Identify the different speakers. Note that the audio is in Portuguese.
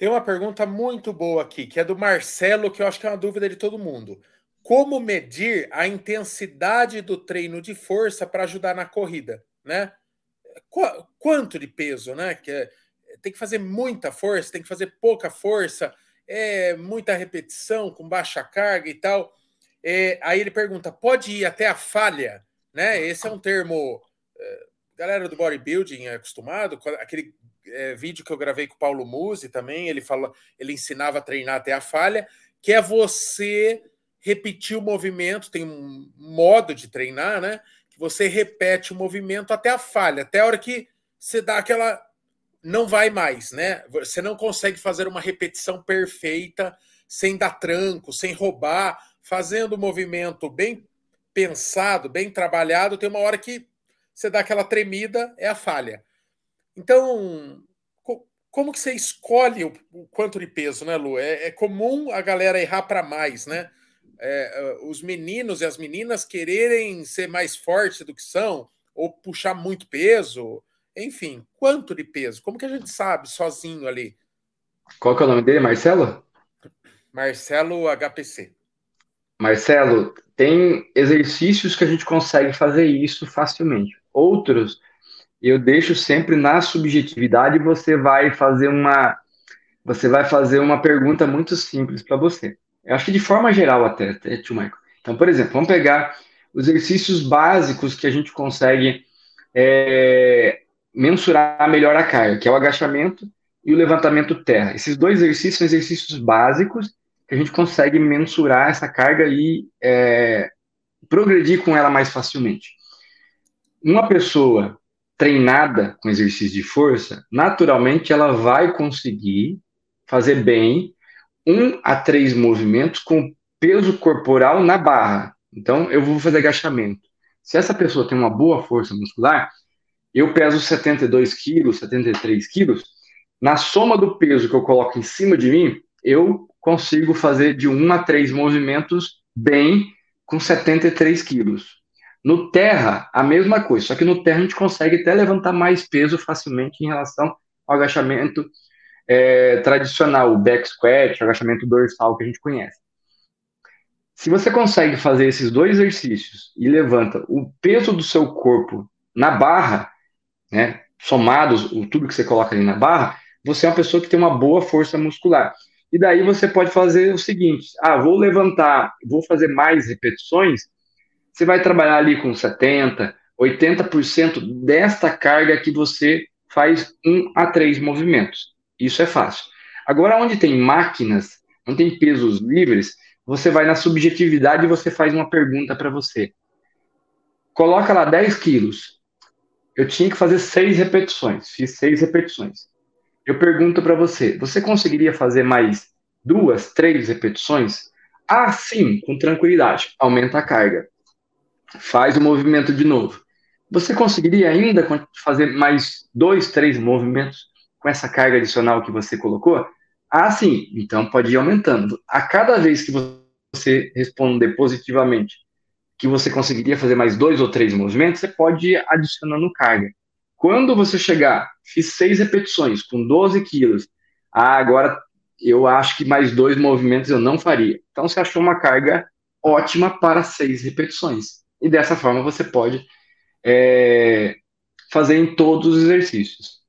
Speaker 1: Tem uma pergunta muito boa aqui, que é do Marcelo, que eu acho que é uma dúvida de todo mundo. Como medir a intensidade do treino de força para ajudar na corrida, né? Qu quanto de peso, né? Que é, tem que fazer muita força, tem que fazer pouca força, é muita repetição com baixa carga e tal. É, aí ele pergunta: pode ir até a falha, né? Esse é um termo. É, galera do bodybuilding é acostumado, aquele é, vídeo que eu gravei com o Paulo Musi também, ele fala, ele ensinava a treinar até a falha, que é você repetir o movimento, tem um modo de treinar, né? Que você repete o movimento até a falha, até a hora que você dá aquela não vai mais, né? Você não consegue fazer uma repetição perfeita sem dar tranco, sem roubar, fazendo o movimento bem pensado, bem trabalhado, tem uma hora que você dá aquela tremida, é a falha. Então, como que você escolhe o, o quanto de peso, né, Lu? É, é comum a galera errar para mais, né? É, é, os meninos e as meninas quererem ser mais fortes do que são, ou puxar muito peso, enfim, quanto de peso? Como que a gente sabe sozinho ali?
Speaker 2: Qual que é o nome dele, Marcelo?
Speaker 1: Marcelo HPC.
Speaker 2: Marcelo, tem exercícios que a gente consegue fazer isso facilmente. Outros eu deixo sempre na subjetividade, você vai fazer uma você vai fazer uma pergunta muito simples para você. Eu acho que de forma geral até, até tio Michael. Então, por exemplo, vamos pegar os exercícios básicos que a gente consegue é, mensurar melhor a carga, que é o agachamento e o levantamento terra. Esses dois exercícios são exercícios básicos que a gente consegue mensurar essa carga e é, progredir com ela mais facilmente. Uma pessoa treinada com exercício de força, naturalmente ela vai conseguir fazer bem um a três movimentos com peso corporal na barra. Então, eu vou fazer agachamento. Se essa pessoa tem uma boa força muscular, eu peso 72 quilos, 73 quilos, na soma do peso que eu coloco em cima de mim, eu consigo fazer de um a três movimentos bem com 73 quilos. No terra, a mesma coisa, só que no terra a gente consegue até levantar mais peso facilmente em relação ao agachamento é, tradicional, o back squat, o agachamento dorsal que a gente conhece. Se você consegue fazer esses dois exercícios e levanta o peso do seu corpo na barra, né, somados o tudo que você coloca ali na barra, você é uma pessoa que tem uma boa força muscular. E daí você pode fazer o seguinte: ah, vou levantar, vou fazer mais repetições você vai trabalhar ali com 70%, 80% desta carga que você faz um a três movimentos. Isso é fácil. Agora, onde tem máquinas, onde tem pesos livres, você vai na subjetividade e você faz uma pergunta para você. Coloca lá 10 quilos. Eu tinha que fazer seis repetições. Fiz seis repetições. Eu pergunto para você: você conseguiria fazer mais duas, três repetições? Ah, sim, com tranquilidade. Aumenta a carga faz o movimento de novo. Você conseguiria ainda fazer mais dois, três movimentos com essa carga adicional que você colocou? Ah, sim. Então pode ir aumentando. A cada vez que você responder positivamente que você conseguiria fazer mais dois ou três movimentos, você pode ir adicionando carga. Quando você chegar, fiz seis repetições com 12 quilos, ah, agora eu acho que mais dois movimentos eu não faria. Então você achou uma carga ótima para seis repetições. E dessa forma você pode é, fazer em todos os exercícios.